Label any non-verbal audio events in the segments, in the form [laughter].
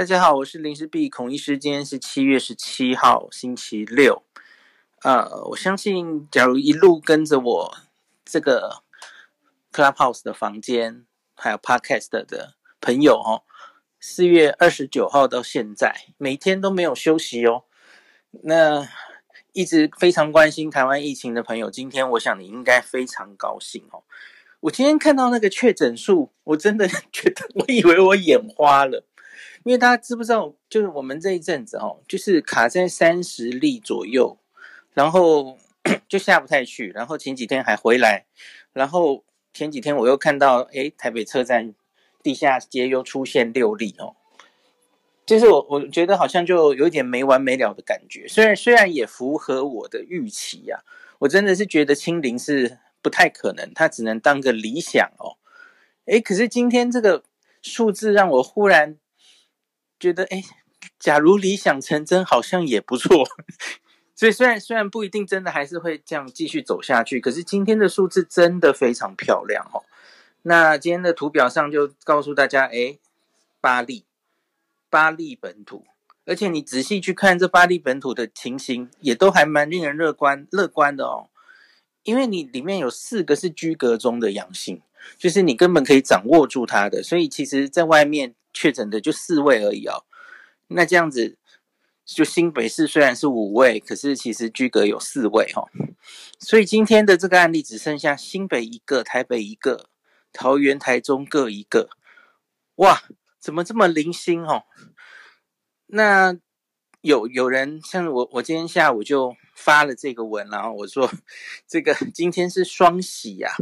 大家好，我是林氏璧孔医师。今天是七月十七号，星期六。呃，我相信，假如一路跟着我这个 Clubhouse 的房间，还有 Podcast 的朋友哦，四月二十九号到现在，每天都没有休息哦。那一直非常关心台湾疫情的朋友，今天我想你应该非常高兴哦。我今天看到那个确诊数，我真的觉得，我以为我眼花了。因为大家知不知道，就是我们这一阵子哦，就是卡在三十例左右，然后 [coughs] 就下不太去，然后前几天还回来，然后前几天我又看到，诶，台北车站地下街又出现六例哦，就是我我觉得好像就有点没完没了的感觉，虽然虽然也符合我的预期呀，我真的是觉得清零是。不太可能，它只能当个理想哦。诶，可是今天这个数字让我忽然觉得，诶，假如理想成真，好像也不错。[laughs] 所以虽然虽然不一定真的还是会这样继续走下去，可是今天的数字真的非常漂亮哦。那今天的图表上就告诉大家，诶，巴利，巴利本土，而且你仔细去看这巴利本土的情形，也都还蛮令人乐观乐观的哦。因为你里面有四个是居格中的阳性，就是你根本可以掌握住它的，所以其实在外面确诊的就四位而已哦。那这样子，就新北市虽然是五位，可是其实居隔有四位哦。所以今天的这个案例只剩下新北一个、台北一个、桃园、台中各一个。哇，怎么这么零星哦？那有有人像我，我今天下午就。发了这个文，然后我说，这个今天是双喜呀。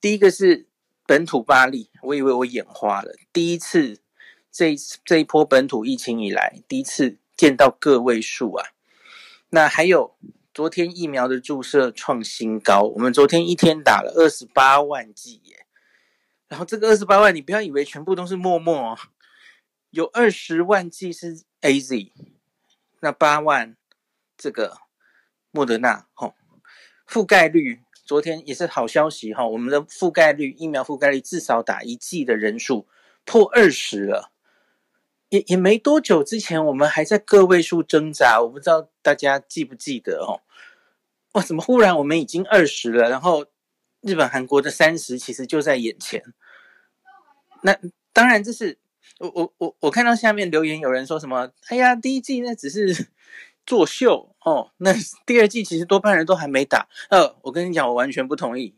第一个是本土八例，我以为我眼花了。第一次这一这一波本土疫情以来，第一次见到个位数啊。那还有昨天疫苗的注射创新高，我们昨天一天打了二十八万剂耶。然后这个二十八万，你不要以为全部都是默默哦，有二十万剂是 AZ，那八万这个。莫德纳，吼，覆盖率昨天也是好消息，哈，我们的覆盖率，疫苗覆盖率至少打一剂的人数破二十了，也也没多久之前，我们还在个位数挣扎，我不知道大家记不记得，哦，哇，怎么忽然我们已经二十了？然后日本、韩国的三十其实就在眼前。那当然，这是我我我我看到下面留言有人说什么，哎呀，第一季那只是。作秀哦，那第二季其实多半人都还没打。呃，我跟你讲，我完全不同意，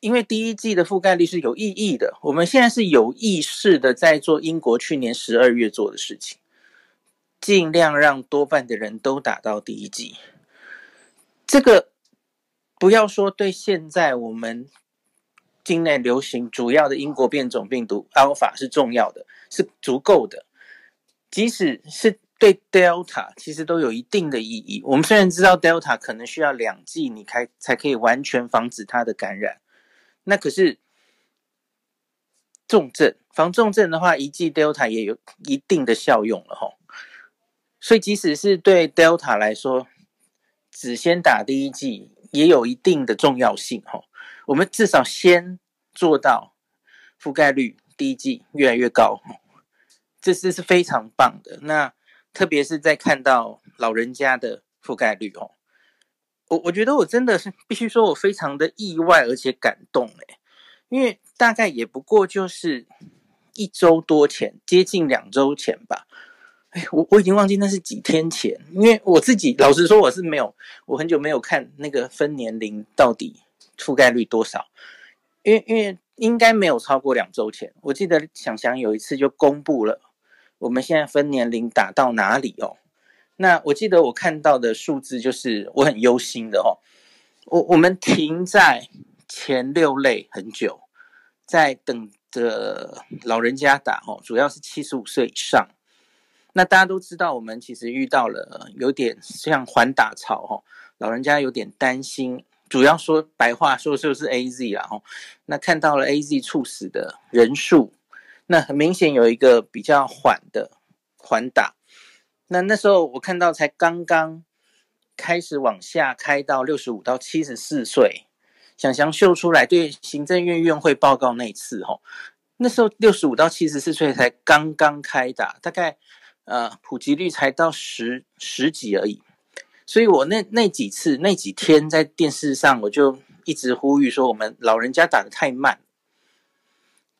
因为第一剂的覆盖率是有意义的。我们现在是有意识的在做英国去年十二月做的事情，尽量让多半的人都打到第一剂。这个不要说对现在我们境内流行主要的英国变种病毒 Alpha 是重要的，是足够的，即使是。对 Delta 其实都有一定的意义。我们虽然知道 Delta 可能需要两剂，你开才可以完全防止它的感染，那可是重症防重症的话，一剂 Delta 也有一定的效用了哈。所以即使是对 Delta 来说，只先打第一剂也有一定的重要性哈。我们至少先做到覆盖率第一剂越来越高，这是是非常棒的。那特别是在看到老人家的覆盖率哦，我我觉得我真的是必须说，我非常的意外而且感动诶，因为大概也不过就是一周多前，接近两周前吧，哎，我我已经忘记那是几天前，因为我自己老实说我是没有，我很久没有看那个分年龄到底覆盖率多少，因为因为应该没有超过两周前，我记得想想有一次就公布了。我们现在分年龄打到哪里哦？那我记得我看到的数字就是我很忧心的哦。我我们停在前六类很久，在等着老人家打哦，主要是七十五岁以上。那大家都知道，我们其实遇到了有点像缓打潮哦，老人家有点担心。主要说白话说就是 AZ 啦哦。那看到了 AZ 猝死的人数。那很明显有一个比较缓的缓打，那那时候我看到才刚刚开始往下开到六十五到七十四岁，想想秀出来对行政院院会报告那一次吼，那时候六十五到七十四岁才刚刚开打，大概呃普及率才到十十几而已。所以我那那几次那几天在电视上，我就一直呼吁说，我们老人家打得太慢。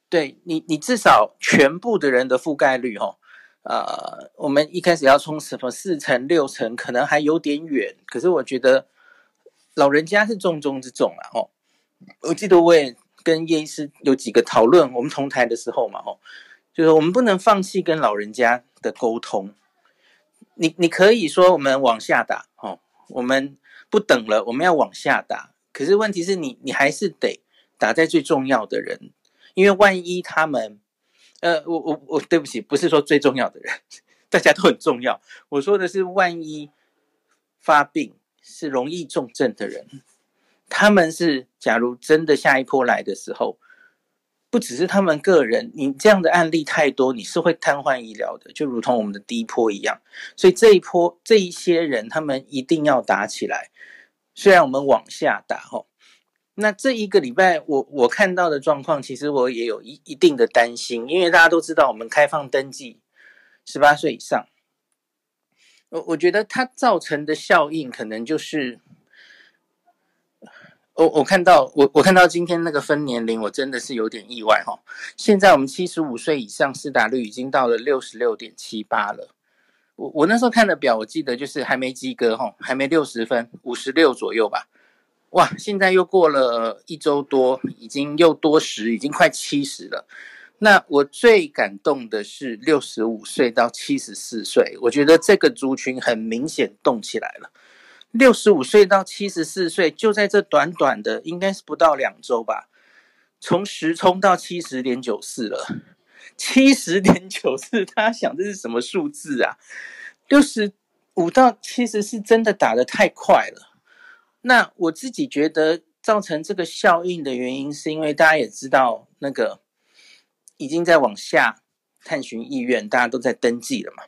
对你，你至少全部的人的覆盖率，哦，呃，我们一开始要冲什么四成六成，可能还有点远。可是我觉得老人家是重中之重啊，哦，我记得我也。跟叶医师有几个讨论，我们同台的时候嘛，哦，就是我们不能放弃跟老人家的沟通。你你可以说我们往下打，哦，我们不等了，我们要往下打。可是问题是你你还是得打在最重要的人，因为万一他们，呃，我我我对不起，不是说最重要的人，大家都很重要。我说的是万一发病是容易重症的人。他们是，假如真的下一波来的时候，不只是他们个人，你这样的案例太多，你是会瘫痪医疗的，就如同我们的第一波一样。所以这一波这一些人，他们一定要打起来。虽然我们往下打吼，那这一个礼拜我我看到的状况，其实我也有一一定的担心，因为大家都知道我们开放登记十八岁以上，我我觉得它造成的效应可能就是。我我看到我我看到今天那个分年龄，我真的是有点意外哈。现在我们七十五岁以上施打率已经到了六十六点七八了。我我那时候看的表，我记得就是还没及格哈，还没六十分，五十六左右吧。哇，现在又过了一周多，已经又多十，已经快七十了。那我最感动的是六十五岁到七十四岁，我觉得这个族群很明显动起来了。六十五岁到七十四岁，就在这短短的，应该是不到两周吧，从十冲到七十点九四了。七十点九四，大家想这是什么数字啊？六十五到七十四真的打得太快了。那我自己觉得造成这个效应的原因，是因为大家也知道，那个已经在往下探寻意愿，大家都在登记了嘛。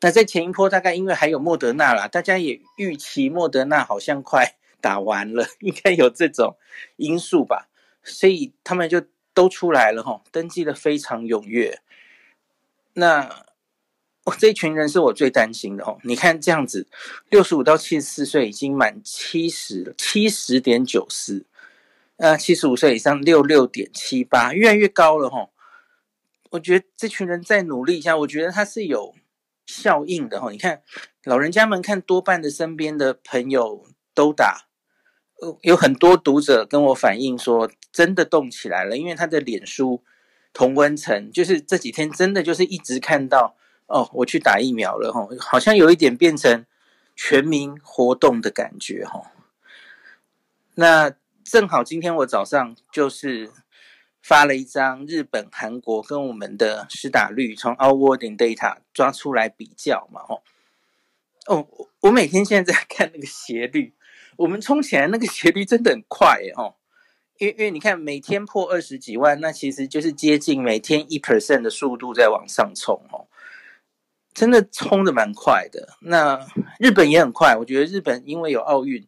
那在前一波大概因为还有莫德纳啦，大家也预期莫德纳好像快打完了，[laughs] 应该有这种因素吧，所以他们就都出来了哈，登记的非常踊跃。那哦这群人是我最担心的哦，你看这样子，六十五到七十四岁已经满七十了，七十点九四，呃，七十五岁以上六六点七八，越来越高了哈。我觉得这群人再努力一下，我觉得他是有。效应的哈，你看老人家们看多半的身边的朋友都打，呃有很多读者跟我反映说，真的动起来了，因为他的脸书同温层就是这几天真的就是一直看到哦，我去打疫苗了哈，好像有一点变成全民活动的感觉哈。那正好今天我早上就是。发了一张日本、韩国跟我们的施打率从 our warding Data 抓出来比较嘛，吼，哦，我每天现在在看那个斜率，我们冲起来那个斜率真的很快耶，吼，因为因为你看每天破二十几万，那其实就是接近每天一 percent 的速度在往上冲，哦，真的冲得蛮快的。那日本也很快，我觉得日本因为有奥运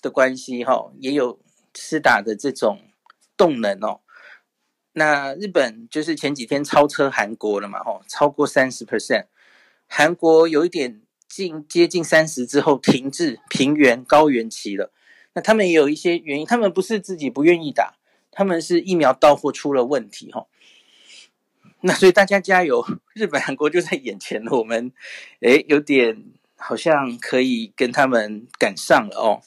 的关系，哈，也有施打的这种动能哦。那日本就是前几天超车韩国了嘛，吼，超过三十 percent。韩国有一点近接近三十之后停滞平原高原期了。那他们也有一些原因，他们不是自己不愿意打，他们是疫苗到货出了问题，吼。那所以大家加油，日本韩国就在眼前了，我们诶有点好像可以跟他们赶上了哦。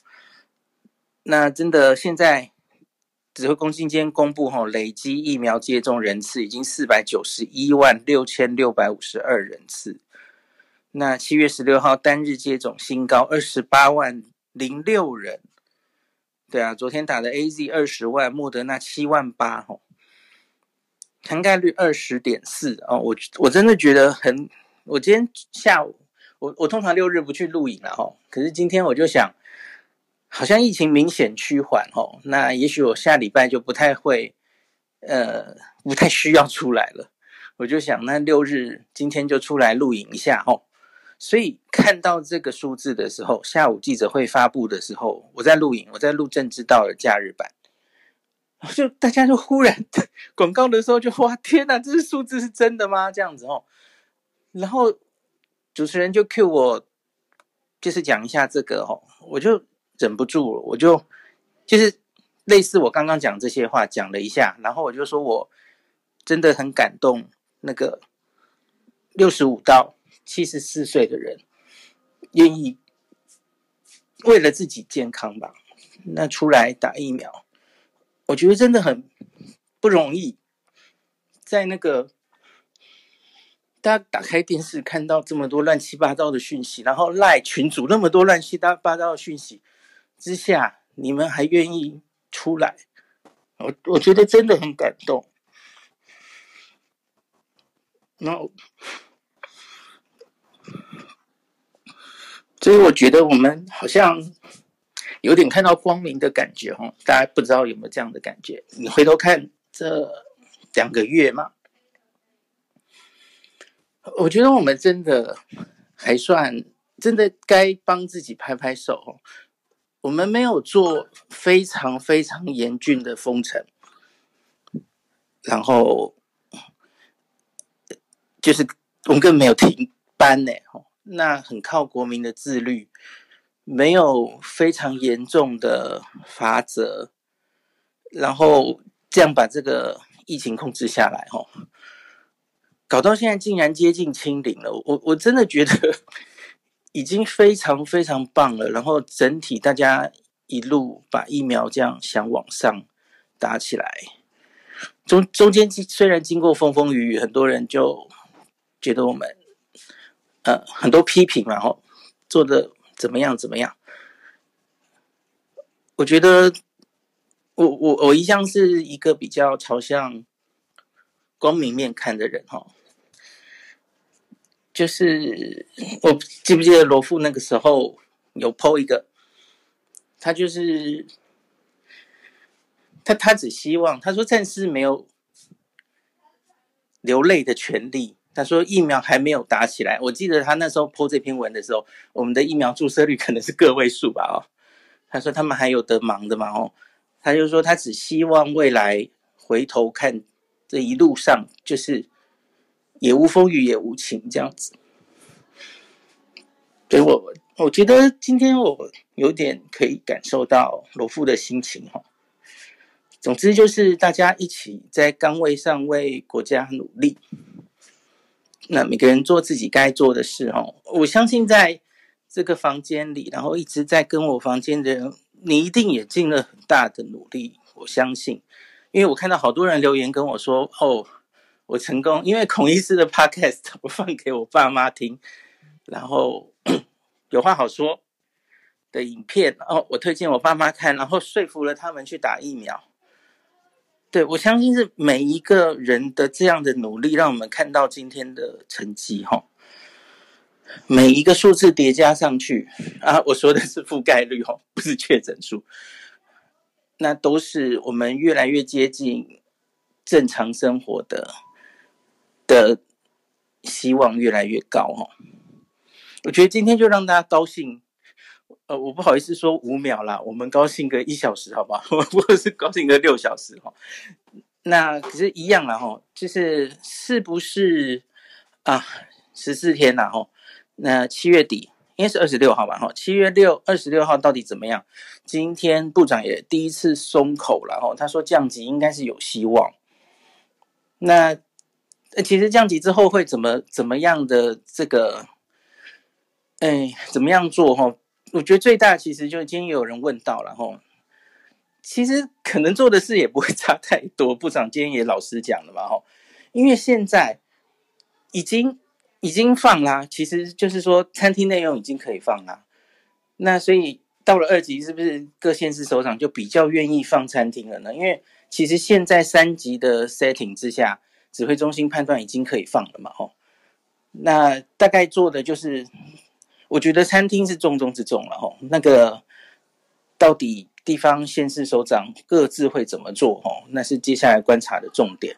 那真的现在。指挥中心今天公布，吼，累计疫苗接种人次已经四百九十一万六千六百五十二人次。那七月十六号单日接种新高二十八万零六人。对啊，昨天打的 AZ 二十万，莫德纳七万八，吼，涵盖率二十点四哦。我我真的觉得很，我今天下午，我我通常六日不去录影了，吼，可是今天我就想。好像疫情明显趋缓哦，那也许我下礼拜就不太会，呃，不太需要出来了。我就想，那六日今天就出来录影一下哦。所以看到这个数字的时候，下午记者会发布的时候，我在录影，我在录《政治道》的假日版。[laughs] 就大家就忽然广告的时候就哇天哪，这是数字是真的吗？这样子哦，然后主持人就 cue 我，就是讲一下这个哦，我就忍不住了，我就就是类似我刚刚讲这些话讲了一下，然后我就说我真的很感动，那个六十五到七十四岁的人愿意为了自己健康吧，那出来打疫苗。我觉得真的很不容易，在那个大家打开电视看到这么多乱七八糟的讯息，然后赖群主那么多乱七八糟的讯息之下，你们还愿意出来，我我觉得真的很感动。然后，所以我觉得我们好像。有点看到光明的感觉哦，大家不知道有没有这样的感觉？你回头看这两个月嘛，我觉得我们真的还算真的该帮自己拍拍手。我们没有做非常非常严峻的封城，然后就是我们根本没有停班呢，那很靠国民的自律。没有非常严重的罚则，然后这样把这个疫情控制下来，吼，搞到现在竟然接近清零了，我我真的觉得 [laughs] 已经非常非常棒了。然后整体大家一路把疫苗这样想往上打起来，中中间虽然经过风风雨雨，很多人就觉得我们呃很多批评，然后做的。怎么样？怎么样？我觉得我我我一向是一个比较朝向光明面看的人哈。就是我记不记得罗富那个时候有 po 一个，他就是他他只希望他说暂时没有流泪的权利。他说疫苗还没有打起来，我记得他那时候剖这篇文的时候，我们的疫苗注射率可能是个位数吧？哦，他说他们还有得忙的嘛？哦，他就说他只希望未来回头看这一路上就是也无风雨也无晴这样子。所以我我觉得今天我有点可以感受到罗富的心情哈。总之就是大家一起在岗位上为国家努力。那每个人做自己该做的事哦，我相信在这个房间里，然后一直在跟我房间的人，你一定也尽了很大的努力。我相信，因为我看到好多人留言跟我说：“哦，我成功，因为孔医师的 podcast [laughs] 我放给我爸妈听，然后 [clears throat] 有话好说的影片哦，我推荐我爸妈看，然后说服了他们去打疫苗。”对，我相信是每一个人的这样的努力，让我们看到今天的成绩哈。每一个数字叠加上去啊，我说的是覆盖率哈，不是确诊数。那都是我们越来越接近正常生活的的希望越来越高哈。我觉得今天就让大家高兴。呃，我不好意思说五秒啦，我们高兴个一小时，好不好？[laughs] 或者是高兴个六小时哈。那可是一样啦哈，就是是不是啊？十四天啦哈。那七月底应该是二十六号吧哈。七月六二十六号到底怎么样？今天部长也第一次松口了哈，他说降级应该是有希望。那其实降级之后会怎么怎么样的这个？哎，怎么样做哈？我觉得最大其实就今天有人问到了吼，其实可能做的事也不会差太多。部长今天也老实讲了嘛吼，因为现在已经已经放啦，其实就是说餐厅内容已经可以放啦。那所以到了二级，是不是各县市首长就比较愿意放餐厅了呢？因为其实现在三级的 setting 之下，指挥中心判断已经可以放了嘛吼。那大概做的就是。我觉得餐厅是重中之重了吼，那个到底地方县市首长各自会怎么做吼，那是接下来观察的重点。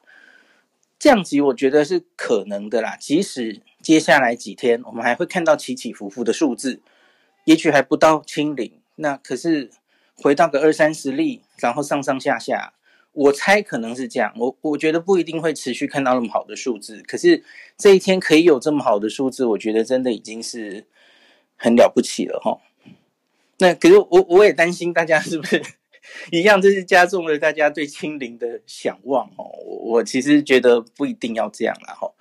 降级我觉得是可能的啦，即使接下来几天我们还会看到起起伏伏的数字，也许还不到清零，那可是回到个二三十例，然后上上下下，我猜可能是这样，我我觉得不一定会持续看到那么好的数字，可是这一天可以有这么好的数字，我觉得真的已经是很了不起了哈。那可是我我也担心大家是不是一样，这是加重了大家对清零的想望哦。我我其实觉得不一定要这样了哈。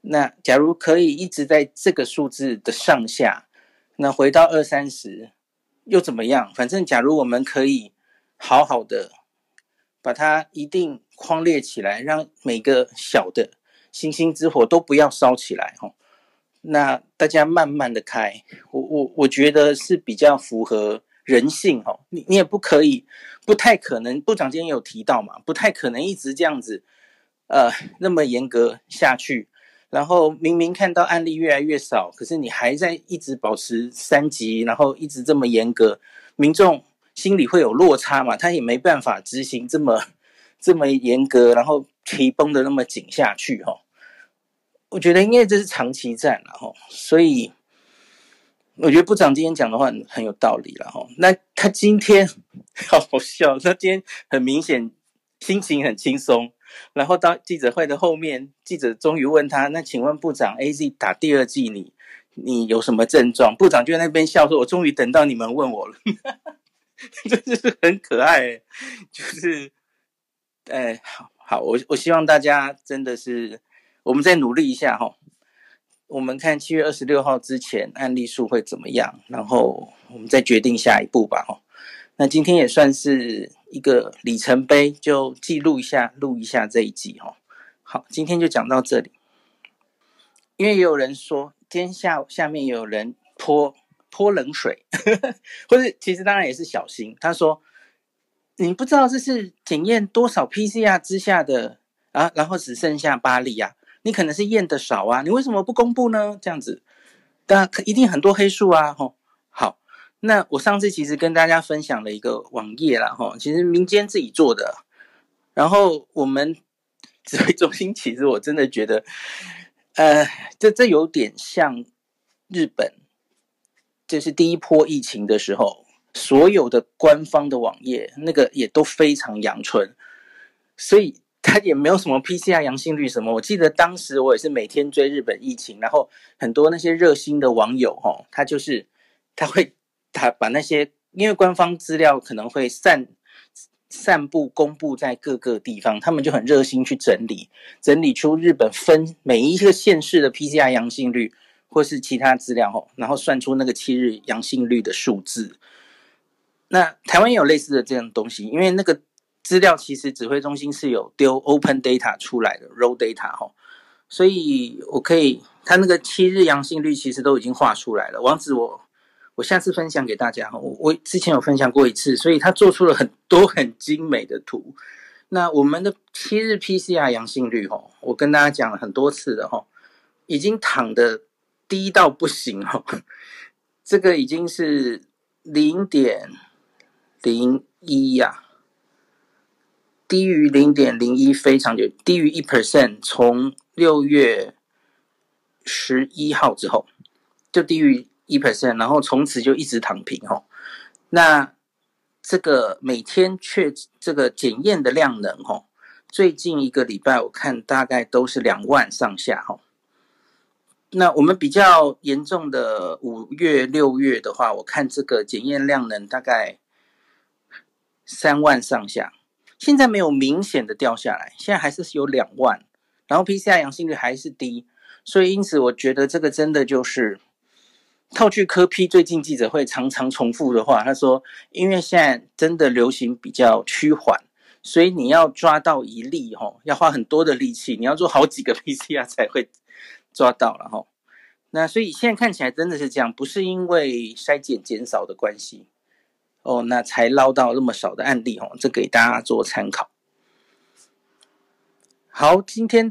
那假如可以一直在这个数字的上下，那回到二三十又怎么样？反正假如我们可以好好的。把它一定框列起来，让每个小的星星之火都不要烧起来哈。那大家慢慢的开，我我我觉得是比较符合人性哦。你你也不可以，不太可能。部长今天有提到嘛，不太可能一直这样子，呃，那么严格下去。然后明明看到案例越来越少，可是你还在一直保持三级，然后一直这么严格，民众。心里会有落差嘛？他也没办法执行这么这么严格，然后皮绷得那么紧下去哈。我觉得因为这是长期战了哈，所以我觉得部长今天讲的话很，有道理了哈。那他今天 [laughs] 好好笑，他今天很明显心情很轻松，然后到记者会的后面，记者终于问他：“那请问部长，AZ 打第二季你你有什么症状？”部长就在那边笑说：“我终于等到你们问我了。”真的是很可爱，就是，哎，好好，我我希望大家真的是，我们再努力一下哈。我们看七月二十六号之前案例数会怎么样，然后我们再决定下一步吧哈。那今天也算是一个里程碑，就记录一下，录一下这一集哈。好，今天就讲到这里。因为也有人说，今天下下面有人泼。泼冷水，[laughs] 或者其实当然也是小心。他说：“你不知道这是检验多少 PCR 之下的啊，然后只剩下八例啊，你可能是验的少啊，你为什么不公布呢？这样子，当然一定很多黑数啊。”吼，好，那我上次其实跟大家分享了一个网页啦，吼，其实民间自己做的，然后我们指挥中心其实我真的觉得，呃，这这有点像日本。这是第一波疫情的时候，所有的官方的网页那个也都非常阳春，所以他也没有什么 PCR 阳性率什么。我记得当时我也是每天追日本疫情，然后很多那些热心的网友哈，他就是他会他把那些因为官方资料可能会散散布公布在各个地方，他们就很热心去整理，整理出日本分每一个县市的 PCR 阳性率。或是其他资料吼，然后算出那个七日阳性率的数字。那台湾也有类似的这样东西，因为那个资料其实指挥中心是有丢 open data 出来的 raw data 吼，所以我可以，他那个七日阳性率其实都已经画出来了。网址我我下次分享给大家哈，我我之前有分享过一次，所以他做出了很多很精美的图。那我们的七日 PCR 阳性率吼，我跟大家讲了很多次的吼，已经躺的。低到不行哦，这个已经是零点零一呀，低于零点零一非常久，低于一 percent，从六月十一号之后就低于一 percent，然后从此就一直躺平哦。那这个每天确这个检验的量能哦，最近一个礼拜我看大概都是两万上下哦。那我们比较严重的五月、六月的话，我看这个检验量能大概三万上下，现在没有明显的掉下来，现在还是有两万，然后 PCR 阳性率还是低，所以因此我觉得这个真的就是套句科批最近记者会常常重复的话，他说，因为现在真的流行比较趋缓，所以你要抓到一例吼，要花很多的力气，你要做好几个 PCR 才会。抓到了哈，那所以现在看起来真的是这样，不是因为筛检减少的关系哦，那才捞到那么少的案例哦，这给大家做参考。好，今天的。